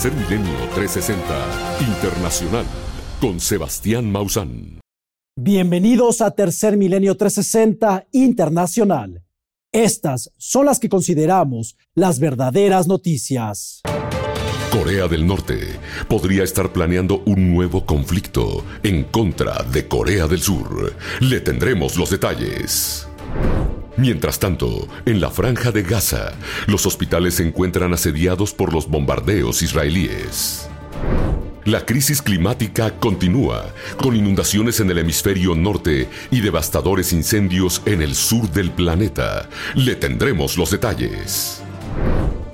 Tercer Milenio 360 Internacional con Sebastián Mausán. Bienvenidos a Tercer Milenio 360 Internacional. Estas son las que consideramos las verdaderas noticias. Corea del Norte podría estar planeando un nuevo conflicto en contra de Corea del Sur. Le tendremos los detalles. Mientras tanto, en la franja de Gaza, los hospitales se encuentran asediados por los bombardeos israelíes. La crisis climática continúa, con inundaciones en el hemisferio norte y devastadores incendios en el sur del planeta. Le tendremos los detalles.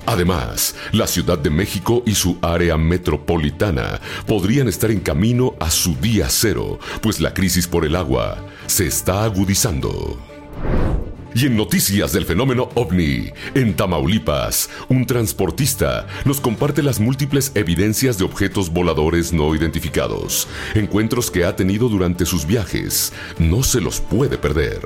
Además, la Ciudad de México y su área metropolitana podrían estar en camino a su día cero, pues la crisis por el agua se está agudizando. Y en noticias del fenómeno ovni, en Tamaulipas, un transportista nos comparte las múltiples evidencias de objetos voladores no identificados, encuentros que ha tenido durante sus viajes. No se los puede perder.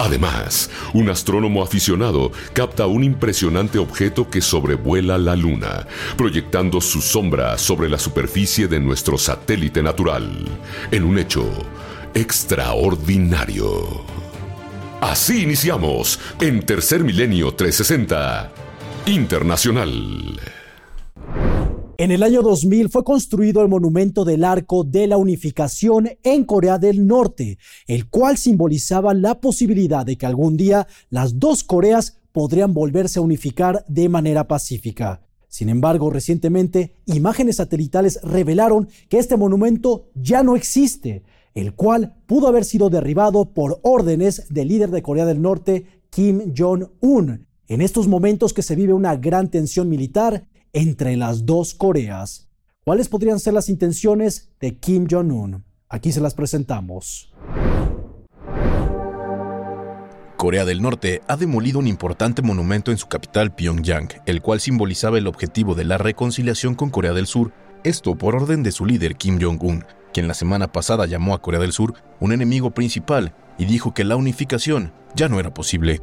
Además, un astrónomo aficionado capta un impresionante objeto que sobrevuela la Luna, proyectando su sombra sobre la superficie de nuestro satélite natural, en un hecho extraordinario. Así iniciamos en Tercer Milenio 360 Internacional. En el año 2000 fue construido el monumento del Arco de la Unificación en Corea del Norte, el cual simbolizaba la posibilidad de que algún día las dos Coreas podrían volverse a unificar de manera pacífica. Sin embargo, recientemente, imágenes satelitales revelaron que este monumento ya no existe el cual pudo haber sido derribado por órdenes del líder de Corea del Norte, Kim Jong-un, en estos momentos que se vive una gran tensión militar entre las dos Coreas. ¿Cuáles podrían ser las intenciones de Kim Jong-un? Aquí se las presentamos. Corea del Norte ha demolido un importante monumento en su capital Pyongyang, el cual simbolizaba el objetivo de la reconciliación con Corea del Sur, esto por orden de su líder Kim Jong-un, quien la semana pasada llamó a Corea del Sur un enemigo principal y dijo que la unificación ya no era posible.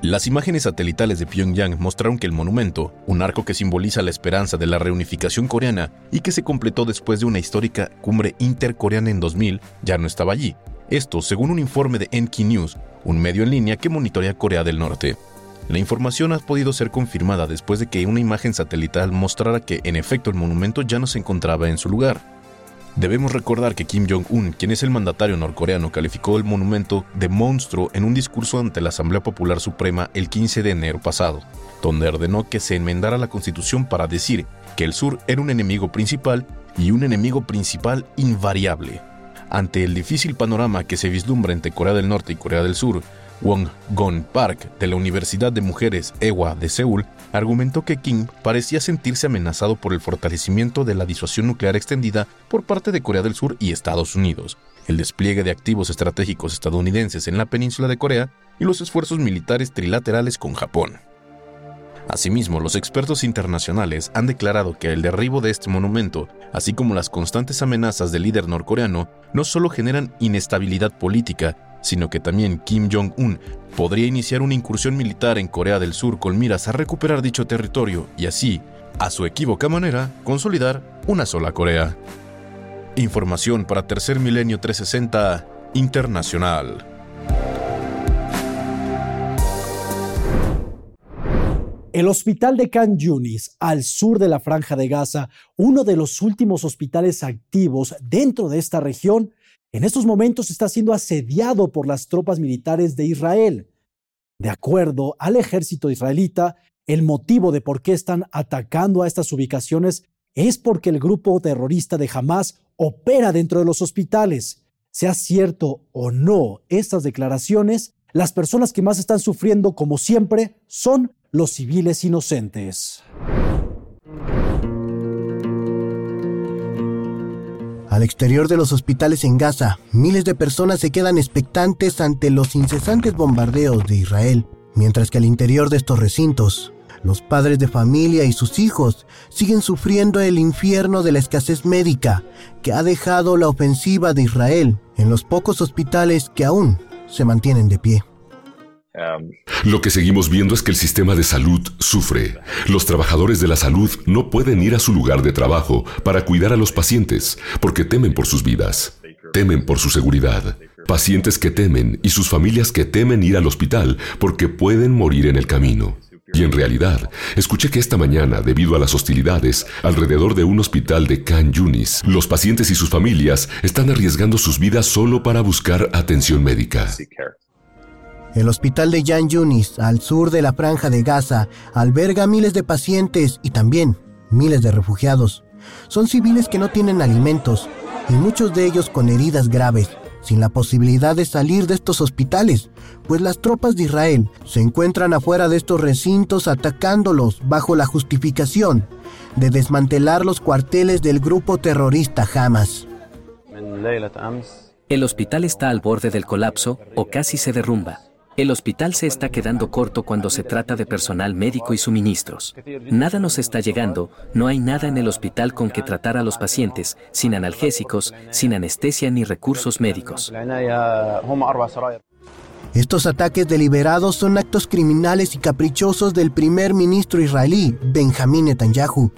Las imágenes satelitales de Pyongyang mostraron que el monumento, un arco que simboliza la esperanza de la reunificación coreana y que se completó después de una histórica cumbre intercoreana en 2000, ya no estaba allí. Esto según un informe de NK News, un medio en línea que monitorea Corea del Norte. La información ha podido ser confirmada después de que una imagen satelital mostrara que en efecto el monumento ya no se encontraba en su lugar. Debemos recordar que Kim Jong-un, quien es el mandatario norcoreano, calificó el monumento de monstruo en un discurso ante la Asamblea Popular Suprema el 15 de enero pasado, donde ordenó que se enmendara la constitución para decir que el sur era un enemigo principal y un enemigo principal invariable. Ante el difícil panorama que se vislumbra entre Corea del Norte y Corea del Sur, Wong Gon Park, de la Universidad de Mujeres EWA de Seúl, argumentó que Kim parecía sentirse amenazado por el fortalecimiento de la disuasión nuclear extendida por parte de Corea del Sur y Estados Unidos, el despliegue de activos estratégicos estadounidenses en la península de Corea y los esfuerzos militares trilaterales con Japón. Asimismo, los expertos internacionales han declarado que el derribo de este monumento, así como las constantes amenazas del líder norcoreano, no solo generan inestabilidad política, sino que también Kim Jong-un podría iniciar una incursión militar en Corea del Sur con miras a recuperar dicho territorio y así, a su equívoca manera, consolidar una sola Corea. Información para Tercer Milenio 360 Internacional. El hospital de Khan Yunis, al sur de la franja de Gaza, uno de los últimos hospitales activos dentro de esta región, en estos momentos está siendo asediado por las tropas militares de Israel. De acuerdo al ejército israelita, el motivo de por qué están atacando a estas ubicaciones es porque el grupo terrorista de Hamas opera dentro de los hospitales. Sea cierto o no estas declaraciones, las personas que más están sufriendo, como siempre, son los civiles inocentes. Al exterior de los hospitales en Gaza, miles de personas se quedan expectantes ante los incesantes bombardeos de Israel, mientras que al interior de estos recintos, los padres de familia y sus hijos siguen sufriendo el infierno de la escasez médica que ha dejado la ofensiva de Israel en los pocos hospitales que aún se mantienen de pie. Lo que seguimos viendo es que el sistema de salud sufre. Los trabajadores de la salud no pueden ir a su lugar de trabajo para cuidar a los pacientes porque temen por sus vidas, temen por su seguridad. Pacientes que temen y sus familias que temen ir al hospital porque pueden morir en el camino. Y en realidad, escuché que esta mañana, debido a las hostilidades alrededor de un hospital de Khan Yunis, los pacientes y sus familias están arriesgando sus vidas solo para buscar atención médica. El hospital de Khan Yunis, al sur de la franja de Gaza, alberga miles de pacientes y también miles de refugiados. Son civiles que no tienen alimentos y muchos de ellos con heridas graves sin la posibilidad de salir de estos hospitales, pues las tropas de Israel se encuentran afuera de estos recintos atacándolos bajo la justificación de desmantelar los cuarteles del grupo terrorista Hamas. El hospital está al borde del colapso o casi se derrumba. El hospital se está quedando corto cuando se trata de personal médico y suministros. Nada nos está llegando, no hay nada en el hospital con que tratar a los pacientes, sin analgésicos, sin anestesia ni recursos médicos. Estos ataques deliberados son actos criminales y caprichosos del primer ministro israelí, Benjamín Netanyahu.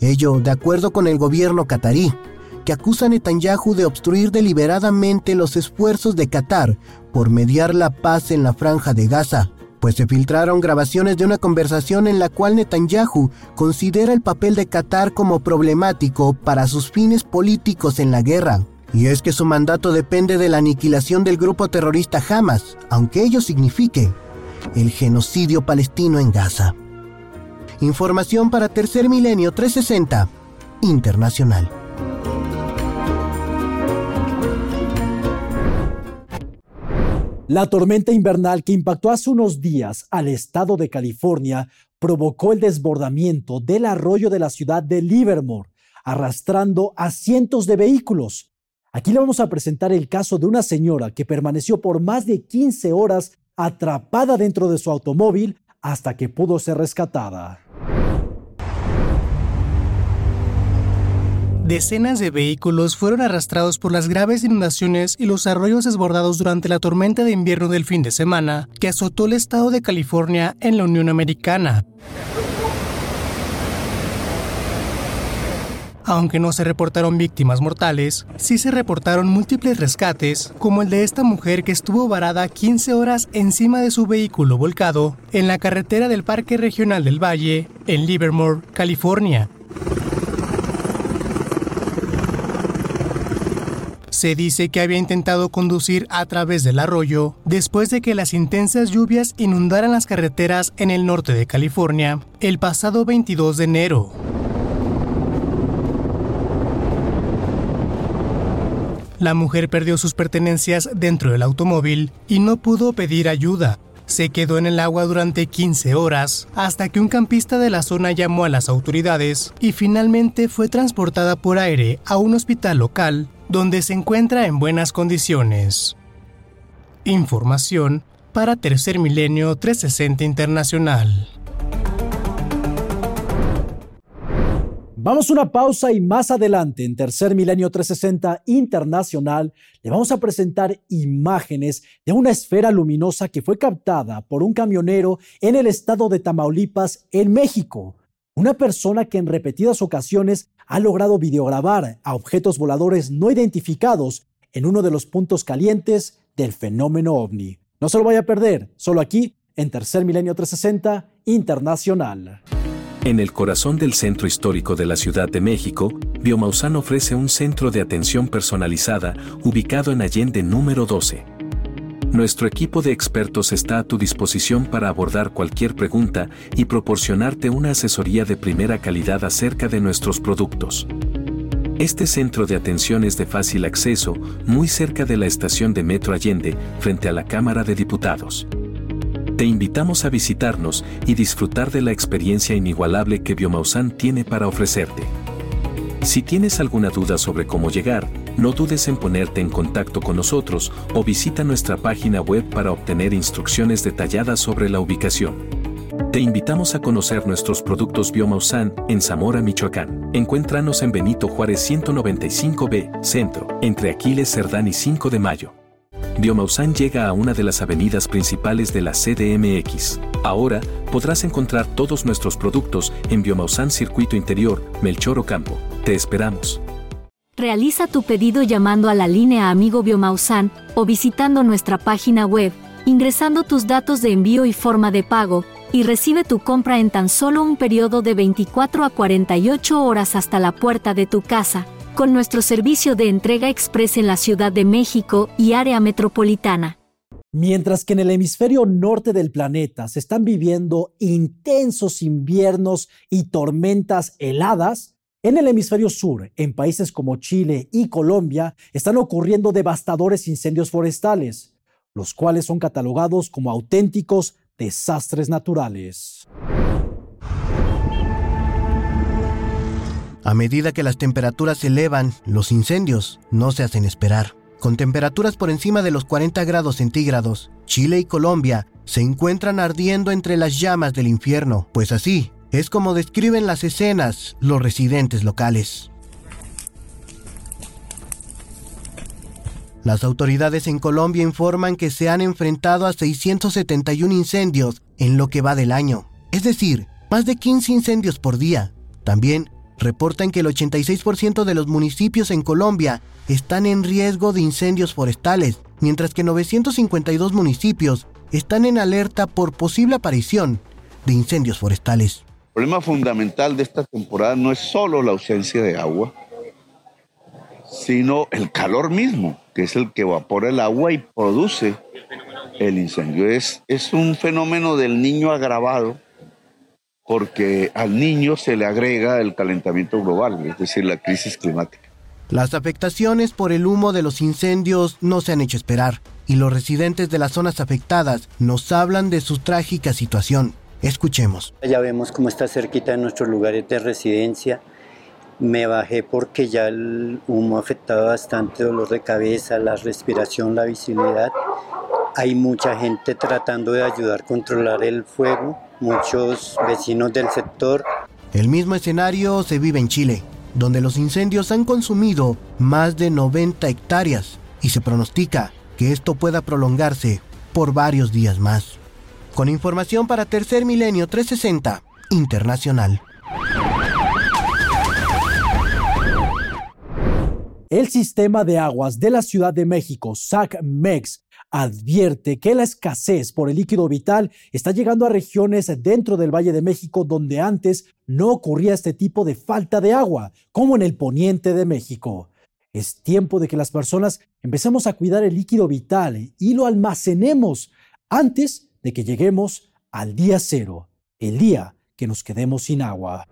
Ello de acuerdo con el gobierno catarí, que acusa a Netanyahu de obstruir deliberadamente los esfuerzos de Qatar por mediar la paz en la franja de Gaza, pues se filtraron grabaciones de una conversación en la cual Netanyahu considera el papel de Qatar como problemático para sus fines políticos en la guerra. Y es que su mandato depende de la aniquilación del grupo terrorista Hamas, aunque ello signifique el genocidio palestino en Gaza. Información para Tercer Milenio 360 Internacional. La tormenta invernal que impactó hace unos días al estado de California provocó el desbordamiento del arroyo de la ciudad de Livermore, arrastrando a cientos de vehículos. Aquí le vamos a presentar el caso de una señora que permaneció por más de 15 horas atrapada dentro de su automóvil hasta que pudo ser rescatada. Decenas de vehículos fueron arrastrados por las graves inundaciones y los arroyos desbordados durante la tormenta de invierno del fin de semana que azotó el estado de California en la Unión Americana. Aunque no se reportaron víctimas mortales, sí se reportaron múltiples rescates, como el de esta mujer que estuvo varada 15 horas encima de su vehículo volcado en la carretera del Parque Regional del Valle, en Livermore, California. Se dice que había intentado conducir a través del arroyo después de que las intensas lluvias inundaran las carreteras en el norte de California el pasado 22 de enero. La mujer perdió sus pertenencias dentro del automóvil y no pudo pedir ayuda. Se quedó en el agua durante 15 horas hasta que un campista de la zona llamó a las autoridades y finalmente fue transportada por aire a un hospital local donde se encuentra en buenas condiciones. Información para Tercer Milenio 360 Internacional. Vamos a una pausa y más adelante en Tercer Milenio 360 Internacional le vamos a presentar imágenes de una esfera luminosa que fue captada por un camionero en el estado de Tamaulipas, en México. Una persona que en repetidas ocasiones ha logrado videograbar a objetos voladores no identificados en uno de los puntos calientes del fenómeno ovni. No se lo vaya a perder, solo aquí en Tercer Milenio 360 Internacional. En el corazón del centro histórico de la Ciudad de México, Biomausan ofrece un centro de atención personalizada ubicado en Allende número 12. Nuestro equipo de expertos está a tu disposición para abordar cualquier pregunta y proporcionarte una asesoría de primera calidad acerca de nuestros productos. Este centro de atención es de fácil acceso, muy cerca de la estación de Metro Allende, frente a la Cámara de Diputados. Te invitamos a visitarnos y disfrutar de la experiencia inigualable que Biomausan tiene para ofrecerte. Si tienes alguna duda sobre cómo llegar, no dudes en ponerte en contacto con nosotros o visita nuestra página web para obtener instrucciones detalladas sobre la ubicación. Te invitamos a conocer nuestros productos Biomausan en Zamora, Michoacán. Encuéntranos en Benito Juárez 195B, Centro, entre Aquiles Cerdán y 5 de Mayo. Biomausan llega a una de las avenidas principales de la CDMX. Ahora podrás encontrar todos nuestros productos en Biomausan Circuito Interior, Melchor Ocampo. Te esperamos. Realiza tu pedido llamando a la línea Amigo Biomausan o visitando nuestra página web, ingresando tus datos de envío y forma de pago, y recibe tu compra en tan solo un periodo de 24 a 48 horas hasta la puerta de tu casa con nuestro servicio de entrega express en la Ciudad de México y área metropolitana. Mientras que en el hemisferio norte del planeta se están viviendo intensos inviernos y tormentas heladas, en el hemisferio sur, en países como Chile y Colombia, están ocurriendo devastadores incendios forestales, los cuales son catalogados como auténticos desastres naturales. A medida que las temperaturas se elevan, los incendios no se hacen esperar. Con temperaturas por encima de los 40 grados centígrados, Chile y Colombia se encuentran ardiendo entre las llamas del infierno, pues así es como describen las escenas los residentes locales. Las autoridades en Colombia informan que se han enfrentado a 671 incendios en lo que va del año, es decir, más de 15 incendios por día. También reportan que el 86% de los municipios en Colombia están en riesgo de incendios forestales, mientras que 952 municipios están en alerta por posible aparición de incendios forestales. El problema fundamental de esta temporada no es solo la ausencia de agua, sino el calor mismo, que es el que evapora el agua y produce el incendio. Es, es un fenómeno del niño agravado porque al niño se le agrega el calentamiento global, es decir, la crisis climática. Las afectaciones por el humo de los incendios no se han hecho esperar, y los residentes de las zonas afectadas nos hablan de su trágica situación. Escuchemos. Ya vemos cómo está cerquita de nuestros lugares de residencia. Me bajé porque ya el humo afectaba bastante dolor de cabeza, la respiración, la visibilidad. Hay mucha gente tratando de ayudar a controlar el fuego muchos vecinos del sector. El mismo escenario se vive en Chile, donde los incendios han consumido más de 90 hectáreas y se pronostica que esto pueda prolongarse por varios días más. Con información para Tercer Milenio 360 Internacional. El sistema de aguas de la Ciudad de México, SACMEX, advierte que la escasez por el líquido vital está llegando a regiones dentro del Valle de México donde antes no ocurría este tipo de falta de agua, como en el poniente de México. Es tiempo de que las personas empecemos a cuidar el líquido vital y lo almacenemos antes de que lleguemos al día cero, el día que nos quedemos sin agua.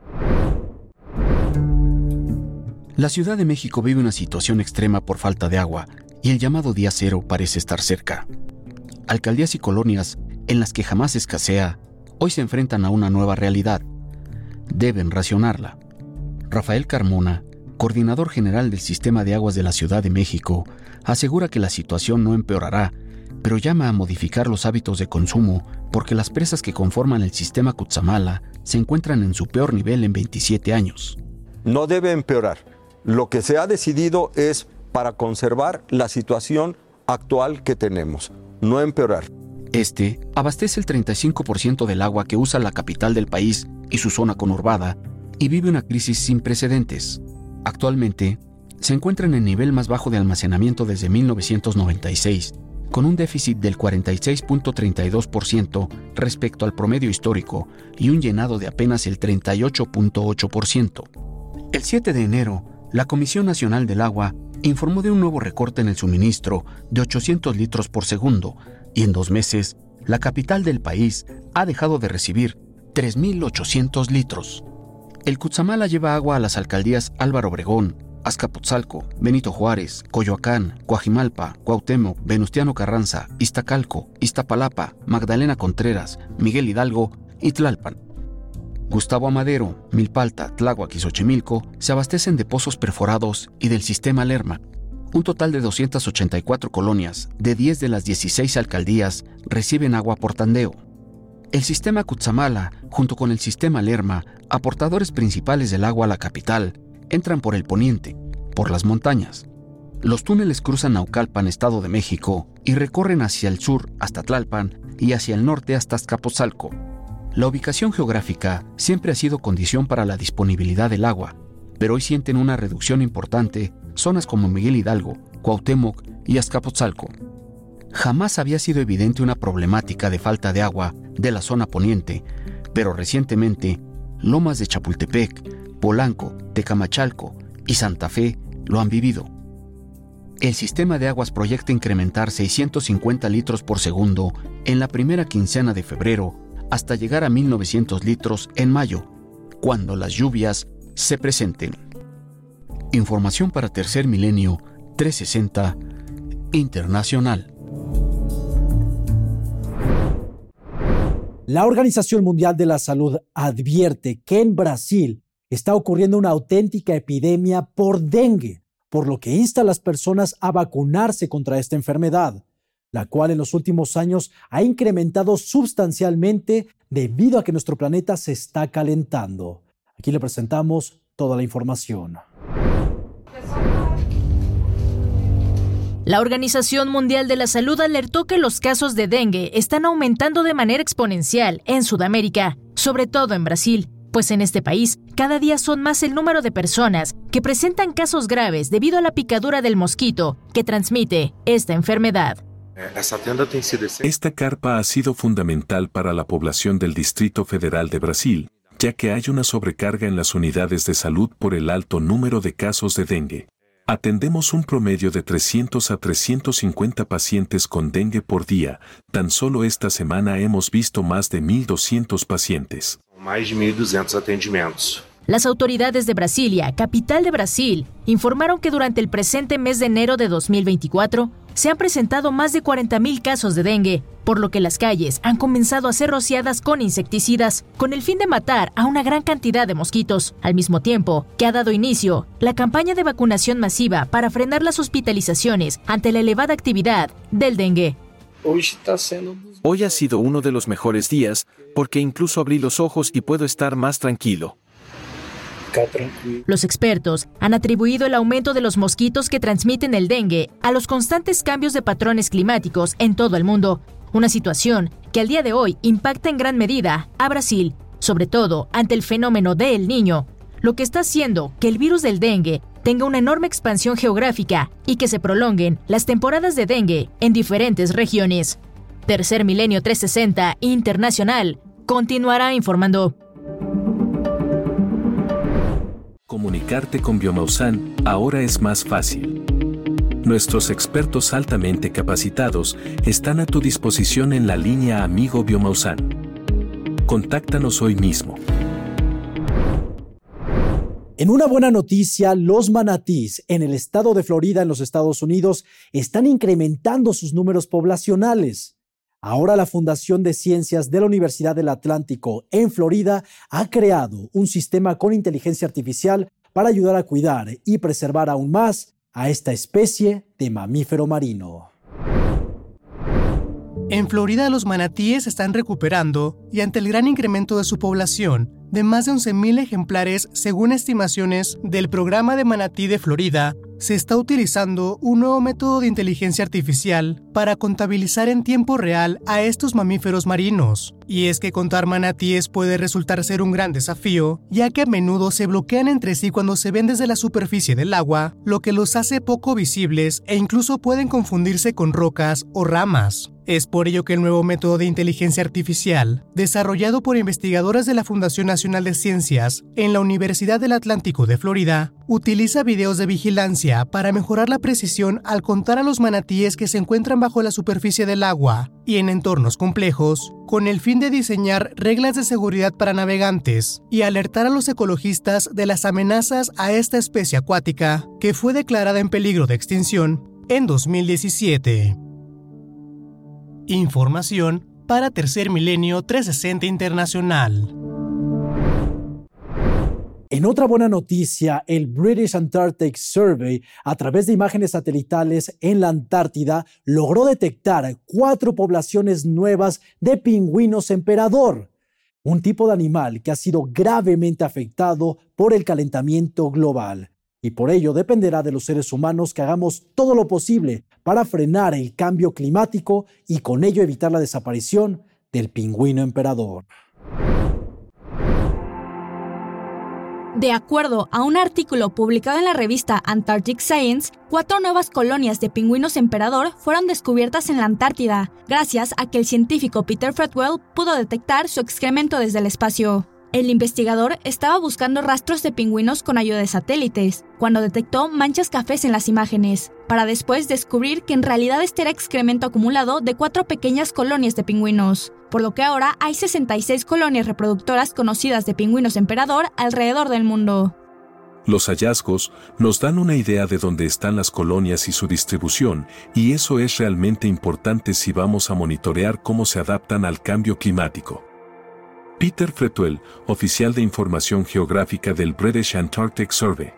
La Ciudad de México vive una situación extrema por falta de agua y el llamado día cero parece estar cerca. Alcaldías y colonias en las que jamás escasea, hoy se enfrentan a una nueva realidad. Deben racionarla. Rafael Carmona, coordinador general del Sistema de Aguas de la Ciudad de México, asegura que la situación no empeorará, pero llama a modificar los hábitos de consumo porque las presas que conforman el sistema Cutzamala se encuentran en su peor nivel en 27 años. No debe empeorar lo que se ha decidido es para conservar la situación actual que tenemos, no empeorar. Este abastece el 35% del agua que usa la capital del país y su zona conurbada y vive una crisis sin precedentes. Actualmente, se encuentra en el nivel más bajo de almacenamiento desde 1996, con un déficit del 46.32% respecto al promedio histórico y un llenado de apenas el 38.8%. El 7 de enero, la Comisión Nacional del Agua informó de un nuevo recorte en el suministro de 800 litros por segundo y en dos meses, la capital del país ha dejado de recibir 3.800 litros. El Cutzamala lleva agua a las alcaldías Álvaro Obregón, Azcapotzalco, Benito Juárez, Coyoacán, Coajimalpa, Cuauhtémoc, Venustiano Carranza, Iztacalco, Iztapalapa, Magdalena Contreras, Miguel Hidalgo y Tlalpan. Gustavo Amadero, Milpalta, Tláhuac y Xochimilco se abastecen de pozos perforados y del sistema Lerma. Un total de 284 colonias de 10 de las 16 alcaldías reciben agua por tandeo. El sistema Cutzamala, junto con el sistema Lerma, aportadores principales del agua a la capital, entran por el poniente, por las montañas. Los túneles cruzan Naucalpan, Estado de México, y recorren hacia el sur hasta Tlalpan y hacia el norte hasta Azcapotzalco. La ubicación geográfica siempre ha sido condición para la disponibilidad del agua, pero hoy sienten una reducción importante zonas como Miguel Hidalgo, Cuauhtémoc y Azcapotzalco. Jamás había sido evidente una problemática de falta de agua de la zona poniente, pero recientemente Lomas de Chapultepec, Polanco, Tecamachalco y Santa Fe lo han vivido. El sistema de aguas proyecta incrementar 650 litros por segundo en la primera quincena de febrero hasta llegar a 1900 litros en mayo, cuando las lluvias se presenten. Información para Tercer Milenio 360 Internacional. La Organización Mundial de la Salud advierte que en Brasil está ocurriendo una auténtica epidemia por dengue, por lo que insta a las personas a vacunarse contra esta enfermedad, la cual en los últimos años ha incrementado sustancialmente debido a que nuestro planeta se está calentando. Aquí le presentamos toda la información. La Organización Mundial de la Salud alertó que los casos de dengue están aumentando de manera exponencial en Sudamérica, sobre todo en Brasil, pues en este país cada día son más el número de personas que presentan casos graves debido a la picadura del mosquito que transmite esta enfermedad. Esta carpa ha sido fundamental para la población del Distrito Federal de Brasil, ya que hay una sobrecarga en las unidades de salud por el alto número de casos de dengue. Atendemos un promedio de 300 a 350 pacientes con dengue por día. Tan solo esta semana hemos visto más de 1.200 pacientes. Mais de 1.200 atendimentos. Las autoridades de Brasilia, capital de Brasil, informaron que durante el presente mes de enero de 2024 se han presentado más de 40.000 casos de dengue, por lo que las calles han comenzado a ser rociadas con insecticidas, con el fin de matar a una gran cantidad de mosquitos, al mismo tiempo que ha dado inicio la campaña de vacunación masiva para frenar las hospitalizaciones ante la elevada actividad del dengue. Hoy ha sido uno de los mejores días, porque incluso abrí los ojos y puedo estar más tranquilo. Los expertos han atribuido el aumento de los mosquitos que transmiten el dengue a los constantes cambios de patrones climáticos en todo el mundo, una situación que al día de hoy impacta en gran medida a Brasil, sobre todo ante el fenómeno de El Niño, lo que está haciendo que el virus del dengue tenga una enorme expansión geográfica y que se prolonguen las temporadas de dengue en diferentes regiones. Tercer Milenio 360 Internacional continuará informando. Comunicarte con Biomausan ahora es más fácil. Nuestros expertos altamente capacitados están a tu disposición en la línea Amigo Biomausan. Contáctanos hoy mismo. En una buena noticia, los manatís en el estado de Florida, en los Estados Unidos, están incrementando sus números poblacionales. Ahora la Fundación de Ciencias de la Universidad del Atlántico en Florida ha creado un sistema con inteligencia artificial para ayudar a cuidar y preservar aún más a esta especie de mamífero marino. En Florida los manatíes están recuperando y ante el gran incremento de su población, de más de 11.000 ejemplares según estimaciones del programa de manatí de Florida, se está utilizando un nuevo método de inteligencia artificial para contabilizar en tiempo real a estos mamíferos marinos. Y es que contar manatíes puede resultar ser un gran desafío, ya que a menudo se bloquean entre sí cuando se ven desde la superficie del agua, lo que los hace poco visibles e incluso pueden confundirse con rocas o ramas. Es por ello que el nuevo método de inteligencia artificial, desarrollado por investigadoras de la Fundación Nacional de Ciencias en la Universidad del Atlántico de Florida, utiliza videos de vigilancia para mejorar la precisión al contar a los manatíes que se encuentran bajo la superficie del agua y en entornos complejos, con el fin de diseñar reglas de seguridad para navegantes y alertar a los ecologistas de las amenazas a esta especie acuática, que fue declarada en peligro de extinción en 2017. Información para Tercer Milenio 360 Internacional. En otra buena noticia, el British Antarctic Survey, a través de imágenes satelitales en la Antártida, logró detectar cuatro poblaciones nuevas de pingüinos emperador, un tipo de animal que ha sido gravemente afectado por el calentamiento global. Y por ello dependerá de los seres humanos que hagamos todo lo posible para frenar el cambio climático y con ello evitar la desaparición del pingüino emperador. De acuerdo a un artículo publicado en la revista Antarctic Science, cuatro nuevas colonias de pingüinos emperador fueron descubiertas en la Antártida, gracias a que el científico Peter Fredwell pudo detectar su excremento desde el espacio. El investigador estaba buscando rastros de pingüinos con ayuda de satélites, cuando detectó manchas cafés en las imágenes, para después descubrir que en realidad este era excremento acumulado de cuatro pequeñas colonias de pingüinos, por lo que ahora hay 66 colonias reproductoras conocidas de pingüinos emperador alrededor del mundo. Los hallazgos nos dan una idea de dónde están las colonias y su distribución, y eso es realmente importante si vamos a monitorear cómo se adaptan al cambio climático. Peter Fretwell, oficial de información geográfica del British Antarctic Survey.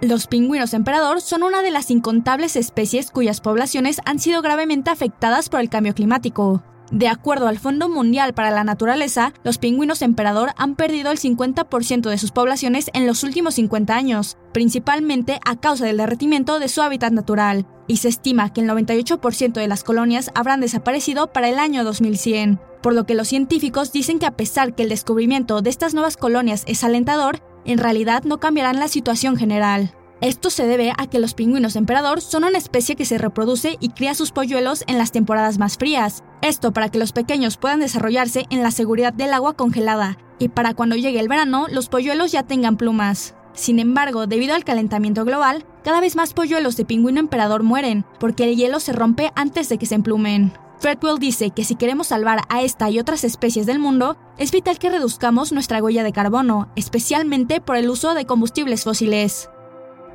Los pingüinos emperador son una de las incontables especies cuyas poblaciones han sido gravemente afectadas por el cambio climático. De acuerdo al Fondo Mundial para la Naturaleza, los pingüinos emperador han perdido el 50% de sus poblaciones en los últimos 50 años, principalmente a causa del derretimiento de su hábitat natural, y se estima que el 98% de las colonias habrán desaparecido para el año 2100, por lo que los científicos dicen que a pesar que el descubrimiento de estas nuevas colonias es alentador, en realidad no cambiarán la situación general. Esto se debe a que los pingüinos emperador son una especie que se reproduce y cría sus polluelos en las temporadas más frías. Esto para que los pequeños puedan desarrollarse en la seguridad del agua congelada y para cuando llegue el verano los polluelos ya tengan plumas. Sin embargo, debido al calentamiento global, cada vez más polluelos de pingüino emperador mueren, porque el hielo se rompe antes de que se emplumen. Fredwell dice que si queremos salvar a esta y otras especies del mundo, es vital que reduzcamos nuestra huella de carbono, especialmente por el uso de combustibles fósiles.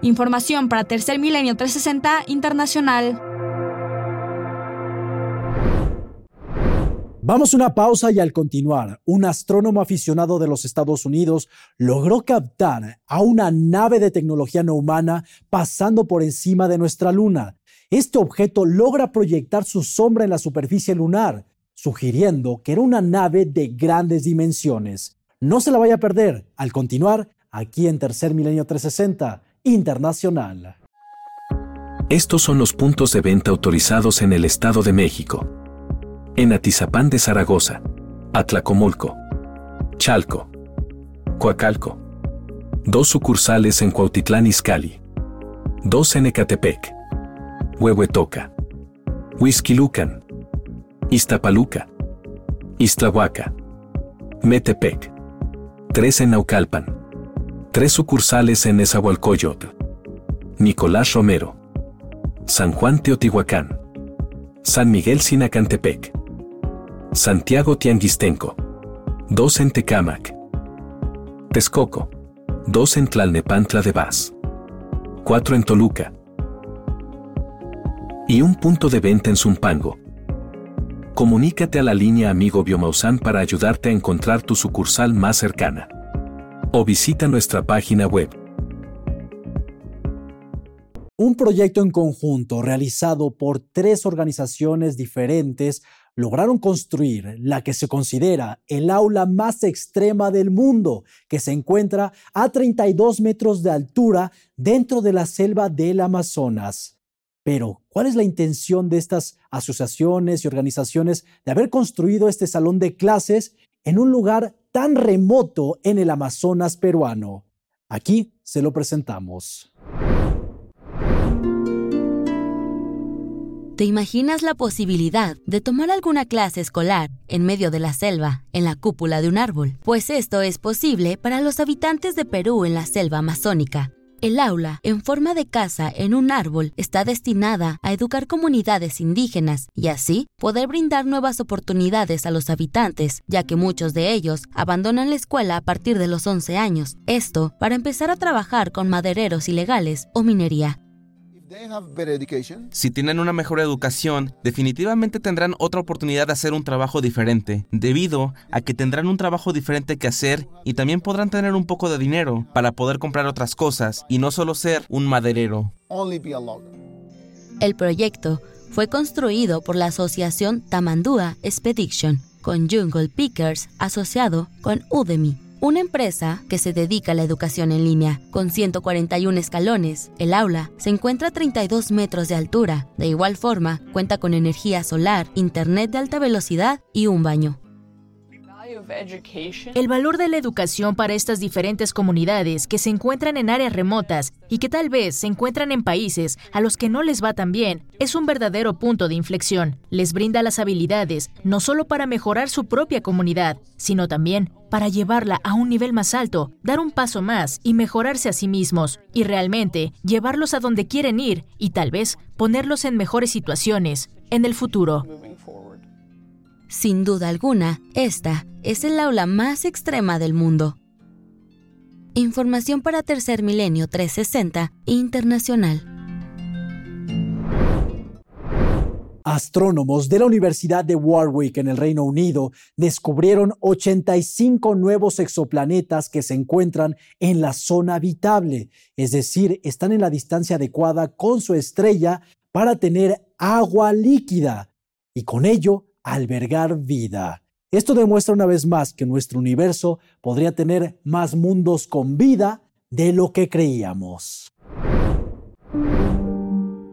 Información para Tercer Milenio 360 Internacional. Vamos a una pausa y al continuar, un astrónomo aficionado de los Estados Unidos logró captar a una nave de tecnología no humana pasando por encima de nuestra luna. Este objeto logra proyectar su sombra en la superficie lunar, sugiriendo que era una nave de grandes dimensiones. No se la vaya a perder al continuar aquí en Tercer Milenio 360 internacional. Estos son los puntos de venta autorizados en el Estado de México. En Atizapán de Zaragoza, Atlacomulco, Chalco, Coacalco. Dos sucursales en Cuautitlán Izcalli. Dos en Ecatepec. Huehuetoca. Huizquilucan. Iztapaluca. Iztlahuaca. Metepec. Tres en Naucalpan Tres sucursales en Nezahualcóyotl. Nicolás Romero. San Juan Teotihuacán. San Miguel Sinacantepec. Santiago Tianguistenco. Dos en Tecámac. Texcoco. Dos en Tlalnepantla de Vaz. Cuatro en Toluca. Y un punto de venta en Zumpango. Comunícate a la línea Amigo Biomausan para ayudarte a encontrar tu sucursal más cercana o visita nuestra página web. Un proyecto en conjunto realizado por tres organizaciones diferentes lograron construir la que se considera el aula más extrema del mundo, que se encuentra a 32 metros de altura dentro de la selva del Amazonas. Pero, ¿cuál es la intención de estas asociaciones y organizaciones de haber construido este salón de clases en un lugar tan remoto en el Amazonas peruano. Aquí se lo presentamos. ¿Te imaginas la posibilidad de tomar alguna clase escolar en medio de la selva, en la cúpula de un árbol? Pues esto es posible para los habitantes de Perú en la selva amazónica, el aula, en forma de casa en un árbol, está destinada a educar comunidades indígenas y así poder brindar nuevas oportunidades a los habitantes, ya que muchos de ellos abandonan la escuela a partir de los 11 años. Esto para empezar a trabajar con madereros ilegales o minería. Si tienen una mejor educación, definitivamente tendrán otra oportunidad de hacer un trabajo diferente, debido a que tendrán un trabajo diferente que hacer y también podrán tener un poco de dinero para poder comprar otras cosas y no solo ser un maderero. El proyecto fue construido por la asociación Tamandua Expedition con Jungle Pickers asociado con Udemy una empresa que se dedica a la educación en línea. Con 141 escalones, el aula se encuentra a 32 metros de altura. De igual forma, cuenta con energía solar, internet de alta velocidad y un baño. El valor de la educación para estas diferentes comunidades que se encuentran en áreas remotas y que tal vez se encuentran en países a los que no les va tan bien es un verdadero punto de inflexión. Les brinda las habilidades no solo para mejorar su propia comunidad, sino también para llevarla a un nivel más alto, dar un paso más y mejorarse a sí mismos, y realmente llevarlos a donde quieren ir y tal vez ponerlos en mejores situaciones en el futuro. Sin duda alguna, esta es el aula más extrema del mundo. Información para Tercer Milenio 360 Internacional. Astrónomos de la Universidad de Warwick en el Reino Unido descubrieron 85 nuevos exoplanetas que se encuentran en la zona habitable, es decir, están en la distancia adecuada con su estrella para tener agua líquida y con ello albergar vida. Esto demuestra una vez más que nuestro universo podría tener más mundos con vida de lo que creíamos.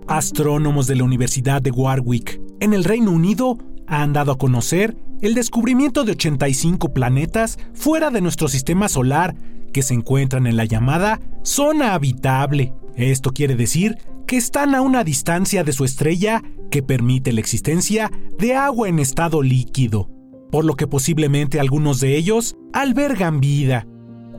Astrónomos de la Universidad de Warwick, en el Reino Unido, han dado a conocer el descubrimiento de 85 planetas fuera de nuestro sistema solar que se encuentran en la llamada zona habitable. Esto quiere decir que están a una distancia de su estrella que permite la existencia de agua en estado líquido, por lo que posiblemente algunos de ellos albergan vida.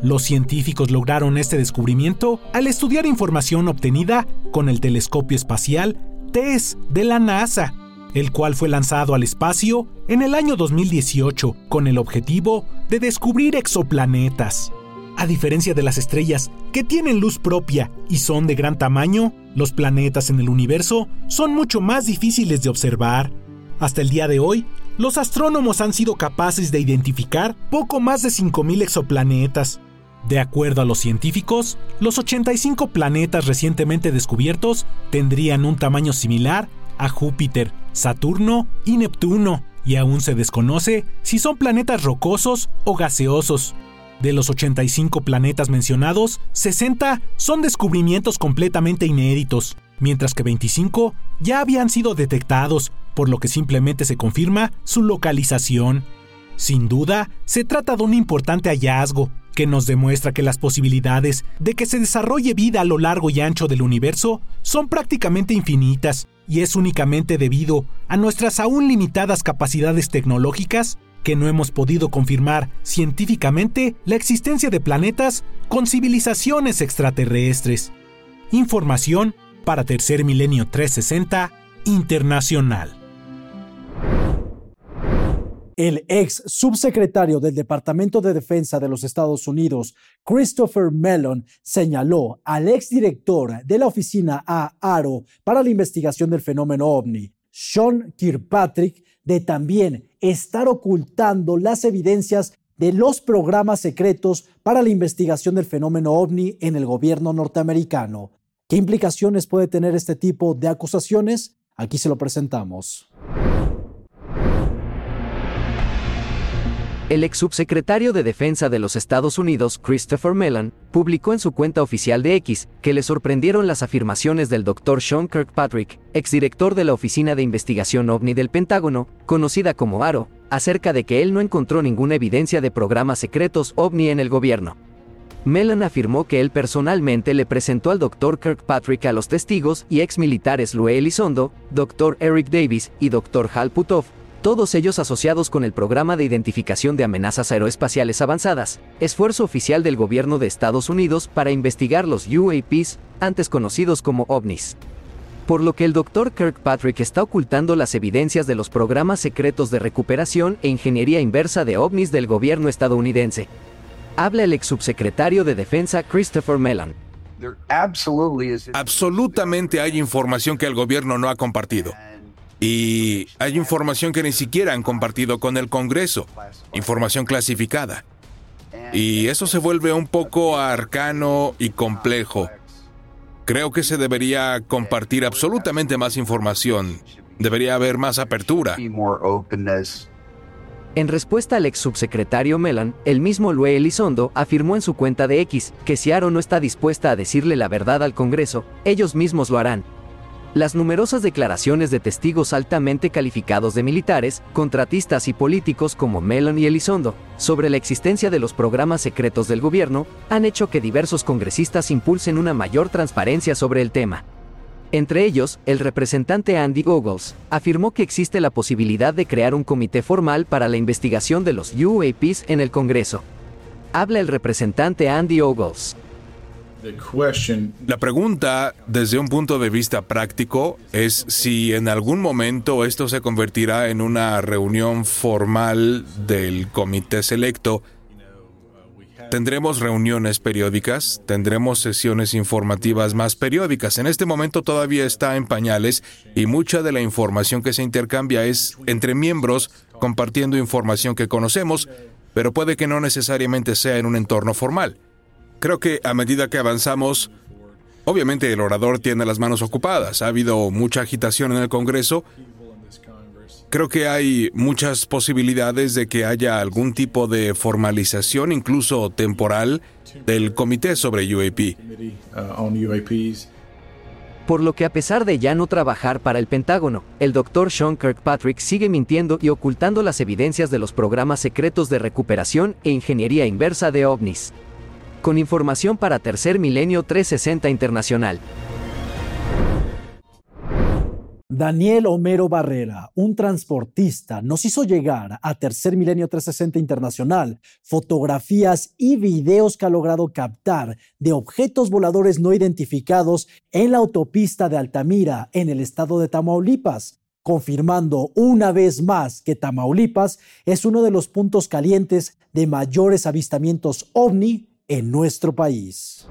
Los científicos lograron este descubrimiento al estudiar información obtenida con el telescopio espacial TESS de la NASA, el cual fue lanzado al espacio en el año 2018 con el objetivo de descubrir exoplanetas. A diferencia de las estrellas, que tienen luz propia y son de gran tamaño, los planetas en el universo son mucho más difíciles de observar. Hasta el día de hoy, los astrónomos han sido capaces de identificar poco más de 5.000 exoplanetas. De acuerdo a los científicos, los 85 planetas recientemente descubiertos tendrían un tamaño similar a Júpiter, Saturno y Neptuno, y aún se desconoce si son planetas rocosos o gaseosos. De los 85 planetas mencionados, 60 son descubrimientos completamente inéditos, mientras que 25 ya habían sido detectados, por lo que simplemente se confirma su localización. Sin duda, se trata de un importante hallazgo que nos demuestra que las posibilidades de que se desarrolle vida a lo largo y ancho del universo son prácticamente infinitas, y es únicamente debido a nuestras aún limitadas capacidades tecnológicas que no hemos podido confirmar científicamente la existencia de planetas con civilizaciones extraterrestres. Información para Tercer Milenio 360 Internacional. El ex subsecretario del Departamento de Defensa de los Estados Unidos, Christopher Mellon, señaló al exdirector de la Oficina A ARO para la investigación del fenómeno ovni, Sean Kirkpatrick, de también estar ocultando las evidencias de los programas secretos para la investigación del fenómeno ovni en el gobierno norteamericano. ¿Qué implicaciones puede tener este tipo de acusaciones? Aquí se lo presentamos. El ex subsecretario de Defensa de los Estados Unidos, Christopher Mellon, publicó en su cuenta oficial de X que le sorprendieron las afirmaciones del Dr. Sean Kirkpatrick, exdirector de la Oficina de Investigación OVNI del Pentágono, conocida como ARO, acerca de que él no encontró ninguna evidencia de programas secretos OVNI en el gobierno. Mellon afirmó que él personalmente le presentó al Dr. Kirkpatrick a los testigos y ex militares Lue Elizondo, Dr. Eric Davis y Dr. Hal Putov, todos ellos asociados con el Programa de Identificación de Amenazas Aeroespaciales Avanzadas, esfuerzo oficial del gobierno de Estados Unidos para investigar los UAPs, antes conocidos como ovnis. Por lo que el Dr. Kirkpatrick está ocultando las evidencias de los programas secretos de recuperación e ingeniería inversa de ovnis del gobierno estadounidense. Habla el ex subsecretario de Defensa Christopher Mellon. Absolutamente hay información que el gobierno no ha compartido. Y hay información que ni siquiera han compartido con el Congreso, información clasificada. Y eso se vuelve un poco arcano y complejo. Creo que se debería compartir absolutamente más información. Debería haber más apertura. En respuesta al ex subsecretario Melan, el mismo Lue Elizondo afirmó en su cuenta de X que si Aro no está dispuesta a decirle la verdad al Congreso, ellos mismos lo harán. Las numerosas declaraciones de testigos altamente calificados de militares, contratistas y políticos como Mellon y Elizondo sobre la existencia de los programas secretos del gobierno han hecho que diversos congresistas impulsen una mayor transparencia sobre el tema. Entre ellos, el representante Andy Ogles afirmó que existe la posibilidad de crear un comité formal para la investigación de los UAPs en el Congreso. Habla el representante Andy Ogles. La pregunta, desde un punto de vista práctico, es si en algún momento esto se convertirá en una reunión formal del comité selecto. Tendremos reuniones periódicas, tendremos sesiones informativas más periódicas. En este momento todavía está en pañales y mucha de la información que se intercambia es entre miembros compartiendo información que conocemos, pero puede que no necesariamente sea en un entorno formal. Creo que a medida que avanzamos, obviamente el orador tiene las manos ocupadas. Ha habido mucha agitación en el Congreso. Creo que hay muchas posibilidades de que haya algún tipo de formalización, incluso temporal, del comité sobre UAP. Por lo que a pesar de ya no trabajar para el Pentágono, el Dr. Sean Kirkpatrick sigue mintiendo y ocultando las evidencias de los programas secretos de recuperación e ingeniería inversa de ovnis con información para Tercer Milenio 360 Internacional. Daniel Homero Barrera, un transportista, nos hizo llegar a Tercer Milenio 360 Internacional fotografías y videos que ha logrado captar de objetos voladores no identificados en la autopista de Altamira, en el estado de Tamaulipas, confirmando una vez más que Tamaulipas es uno de los puntos calientes de mayores avistamientos ovni en nuestro país.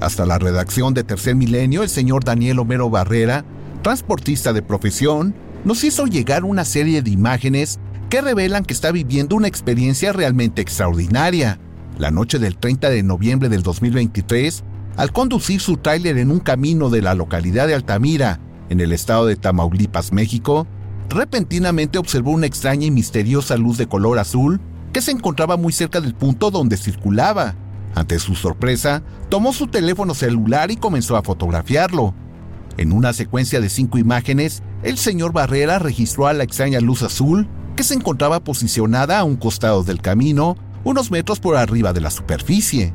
Hasta la redacción de Tercer Milenio, el señor Daniel Homero Barrera, transportista de profesión, nos hizo llegar una serie de imágenes que revelan que está viviendo una experiencia realmente extraordinaria. La noche del 30 de noviembre del 2023, al conducir su tráiler en un camino de la localidad de Altamira, en el estado de Tamaulipas, México, repentinamente observó una extraña y misteriosa luz de color azul que se encontraba muy cerca del punto donde circulaba. Ante su sorpresa, tomó su teléfono celular y comenzó a fotografiarlo. En una secuencia de cinco imágenes, el señor Barrera registró a la extraña luz azul que se encontraba posicionada a un costado del camino, unos metros por arriba de la superficie.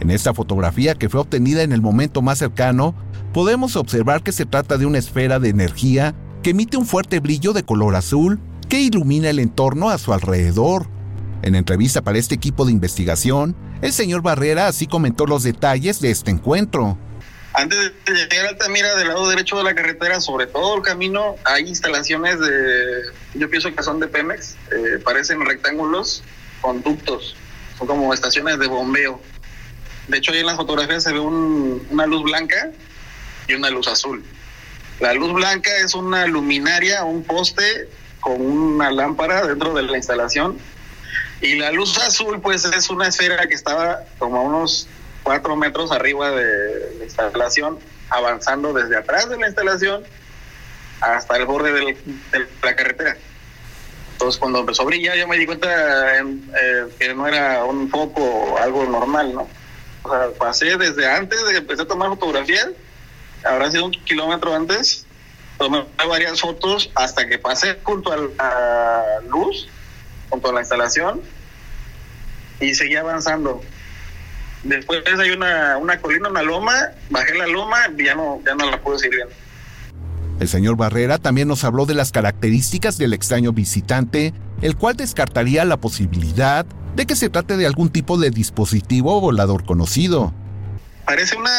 En esta fotografía que fue obtenida en el momento más cercano, podemos observar que se trata de una esfera de energía que emite un fuerte brillo de color azul que ilumina el entorno a su alrededor. En entrevista para este equipo de investigación, el señor Barrera así comentó los detalles de este encuentro. Antes de llegar a Altamira, del lado derecho de la carretera, sobre todo el camino, hay instalaciones de, yo pienso que son de Pemex, eh, parecen rectángulos, conductos, son como estaciones de bombeo. De hecho, ahí en las fotografías se ve una luz blanca y una luz azul. La luz blanca es una luminaria, un poste con una lámpara dentro de la instalación. Y la luz azul, pues es una esfera que estaba como a unos cuatro metros arriba de la instalación, avanzando desde atrás de la instalación hasta el borde de la carretera. Entonces, cuando empezó a brillar, yo me di cuenta eh, que no era un foco algo normal, ¿no? O sea, pasé desde antes de empecé a tomar fotografías habrá sido un kilómetro antes, tomé varias fotos hasta que pasé junto a la luz, junto a la instalación, y seguí avanzando. Después hay una, una colina, una loma, bajé la loma y ya no, ya no la pude seguir viendo. El señor Barrera también nos habló de las características del extraño visitante, el cual descartaría la posibilidad de que se trate de algún tipo de dispositivo volador conocido. Parece una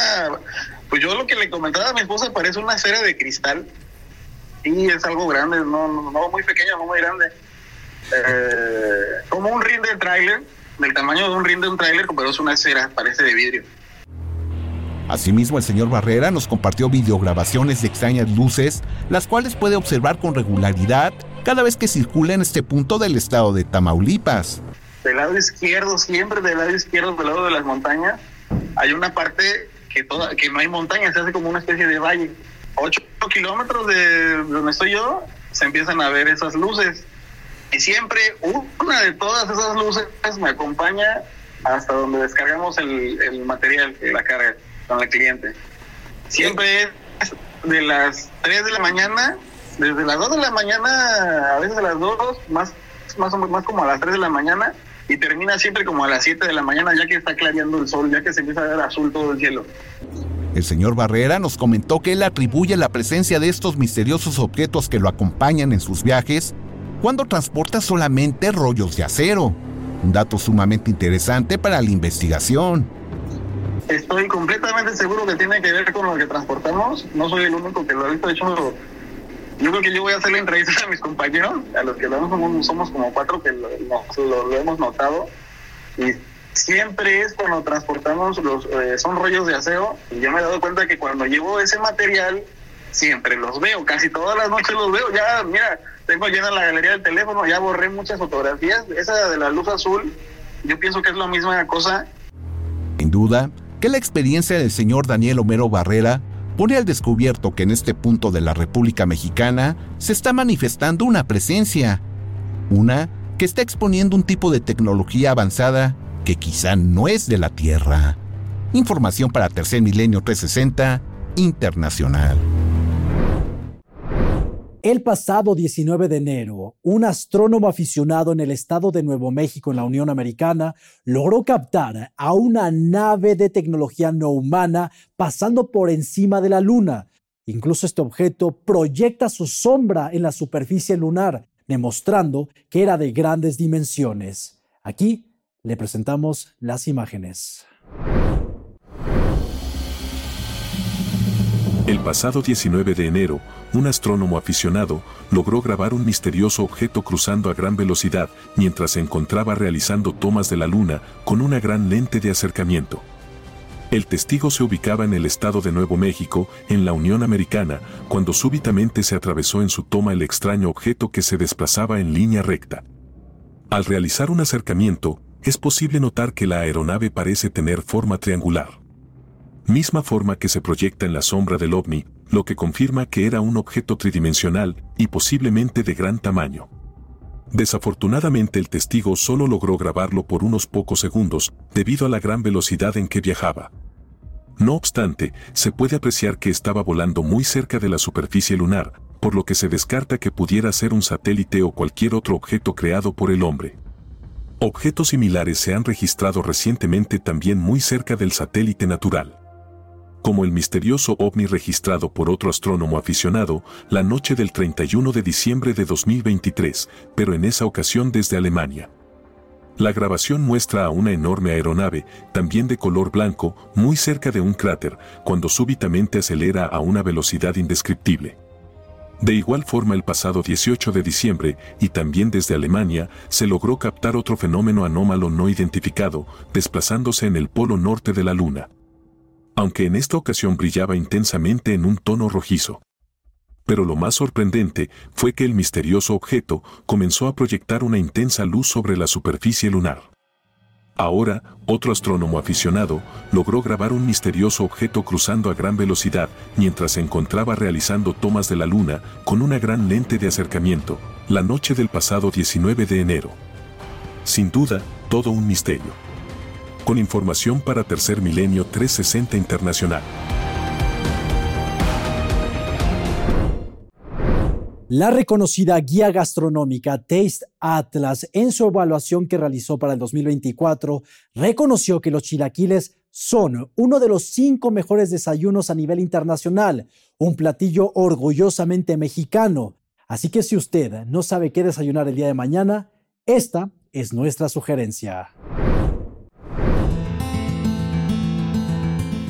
pues yo lo que le comentaba a mi esposa parece una esfera de cristal. Y es algo grande, no, no, muy pequeño, no muy grande. Eh, como un ring de tráiler, del tamaño de un ring de un tráiler, pero es una esfera, parece de vidrio. Asimismo, el señor Barrera nos compartió videograbaciones de extrañas luces, las cuales puede observar con regularidad cada vez que circula en este punto del estado de Tamaulipas. Del lado izquierdo, siempre del lado izquierdo, del lado de las montañas, hay una parte que, toda, que no hay montaña, se hace como una especie de valle. Ocho kilómetros de donde estoy yo, se empiezan a ver esas luces. Y siempre una de todas esas luces me acompaña hasta donde descargamos el, el material, la carga con el cliente. Siempre es de las 3 de la mañana, desde las 2 de la mañana, a veces a las 2, más, más, más como a las 3 de la mañana, y termina siempre como a las 7 de la mañana, ya que está clareando el sol, ya que se empieza a ver azul todo el cielo. El señor Barrera nos comentó que él atribuye la presencia de estos misteriosos objetos que lo acompañan en sus viajes cuando transporta solamente rollos de acero. Un dato sumamente interesante para la investigación. Estoy completamente seguro que tiene que ver con lo que transportamos. No soy el único que lo ha visto. De hecho, yo creo que yo voy a hacer la entrevista a mis compañeros, a los que lo somos, somos como cuatro que lo, hemos notado. Y siempre es cuando transportamos los, eh, son rollos de aseo. Y yo me he dado cuenta que cuando llevo ese material, siempre los veo, casi todas las noches los veo. Ya, mira, tengo llena la galería del teléfono, ya borré muchas fotografías. Esa de la luz azul, yo pienso que es la misma cosa. Sin duda, que la experiencia del señor Daniel Homero Barrera pone al descubierto que en este punto de la República Mexicana se está manifestando una presencia, una que está exponiendo un tipo de tecnología avanzada que quizá no es de la Tierra. Información para Tercer Milenio 360 Internacional. El pasado 19 de enero, un astrónomo aficionado en el estado de Nuevo México, en la Unión Americana, logró captar a una nave de tecnología no humana pasando por encima de la Luna. Incluso este objeto proyecta su sombra en la superficie lunar, demostrando que era de grandes dimensiones. Aquí le presentamos las imágenes. El pasado 19 de enero, un astrónomo aficionado logró grabar un misterioso objeto cruzando a gran velocidad mientras se encontraba realizando tomas de la Luna con una gran lente de acercamiento. El testigo se ubicaba en el estado de Nuevo México, en la Unión Americana, cuando súbitamente se atravesó en su toma el extraño objeto que se desplazaba en línea recta. Al realizar un acercamiento, es posible notar que la aeronave parece tener forma triangular. Misma forma que se proyecta en la sombra del ovni, lo que confirma que era un objeto tridimensional y posiblemente de gran tamaño. Desafortunadamente el testigo solo logró grabarlo por unos pocos segundos debido a la gran velocidad en que viajaba. No obstante, se puede apreciar que estaba volando muy cerca de la superficie lunar, por lo que se descarta que pudiera ser un satélite o cualquier otro objeto creado por el hombre. Objetos similares se han registrado recientemente también muy cerca del satélite natural como el misterioso ovni registrado por otro astrónomo aficionado la noche del 31 de diciembre de 2023, pero en esa ocasión desde Alemania. La grabación muestra a una enorme aeronave, también de color blanco, muy cerca de un cráter, cuando súbitamente acelera a una velocidad indescriptible. De igual forma el pasado 18 de diciembre, y también desde Alemania, se logró captar otro fenómeno anómalo no identificado, desplazándose en el polo norte de la Luna aunque en esta ocasión brillaba intensamente en un tono rojizo. Pero lo más sorprendente fue que el misterioso objeto comenzó a proyectar una intensa luz sobre la superficie lunar. Ahora, otro astrónomo aficionado logró grabar un misterioso objeto cruzando a gran velocidad mientras se encontraba realizando tomas de la Luna con una gran lente de acercamiento, la noche del pasado 19 de enero. Sin duda, todo un misterio con información para Tercer Milenio 360 Internacional. La reconocida guía gastronómica Taste Atlas, en su evaluación que realizó para el 2024, reconoció que los chilaquiles son uno de los cinco mejores desayunos a nivel internacional, un platillo orgullosamente mexicano. Así que si usted no sabe qué desayunar el día de mañana, esta es nuestra sugerencia.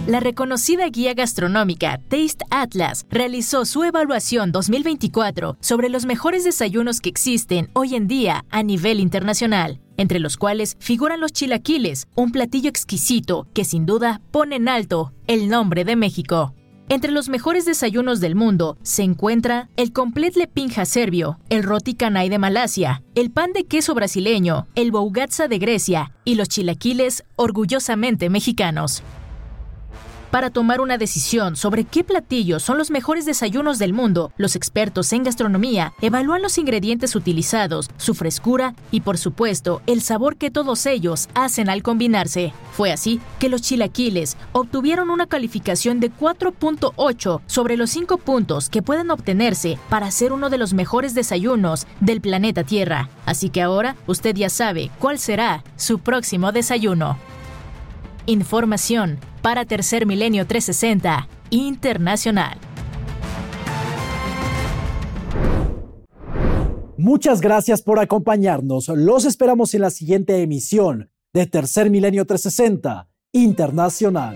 La reconocida guía gastronómica Taste Atlas realizó su evaluación 2024 sobre los mejores desayunos que existen hoy en día a nivel internacional, entre los cuales figuran los chilaquiles, un platillo exquisito que sin duda pone en alto el nombre de México. Entre los mejores desayunos del mundo se encuentra el complet lepinja serbio, el roti canai de Malasia, el pan de queso brasileño, el bougatsa de Grecia y los chilaquiles orgullosamente mexicanos. Para tomar una decisión sobre qué platillos son los mejores desayunos del mundo, los expertos en gastronomía evalúan los ingredientes utilizados, su frescura y, por supuesto, el sabor que todos ellos hacen al combinarse. Fue así que los chilaquiles obtuvieron una calificación de 4.8 sobre los 5 puntos que pueden obtenerse para ser uno de los mejores desayunos del planeta Tierra. Así que ahora usted ya sabe cuál será su próximo desayuno. Información para Tercer Milenio 360 Internacional. Muchas gracias por acompañarnos. Los esperamos en la siguiente emisión de Tercer Milenio 360 Internacional.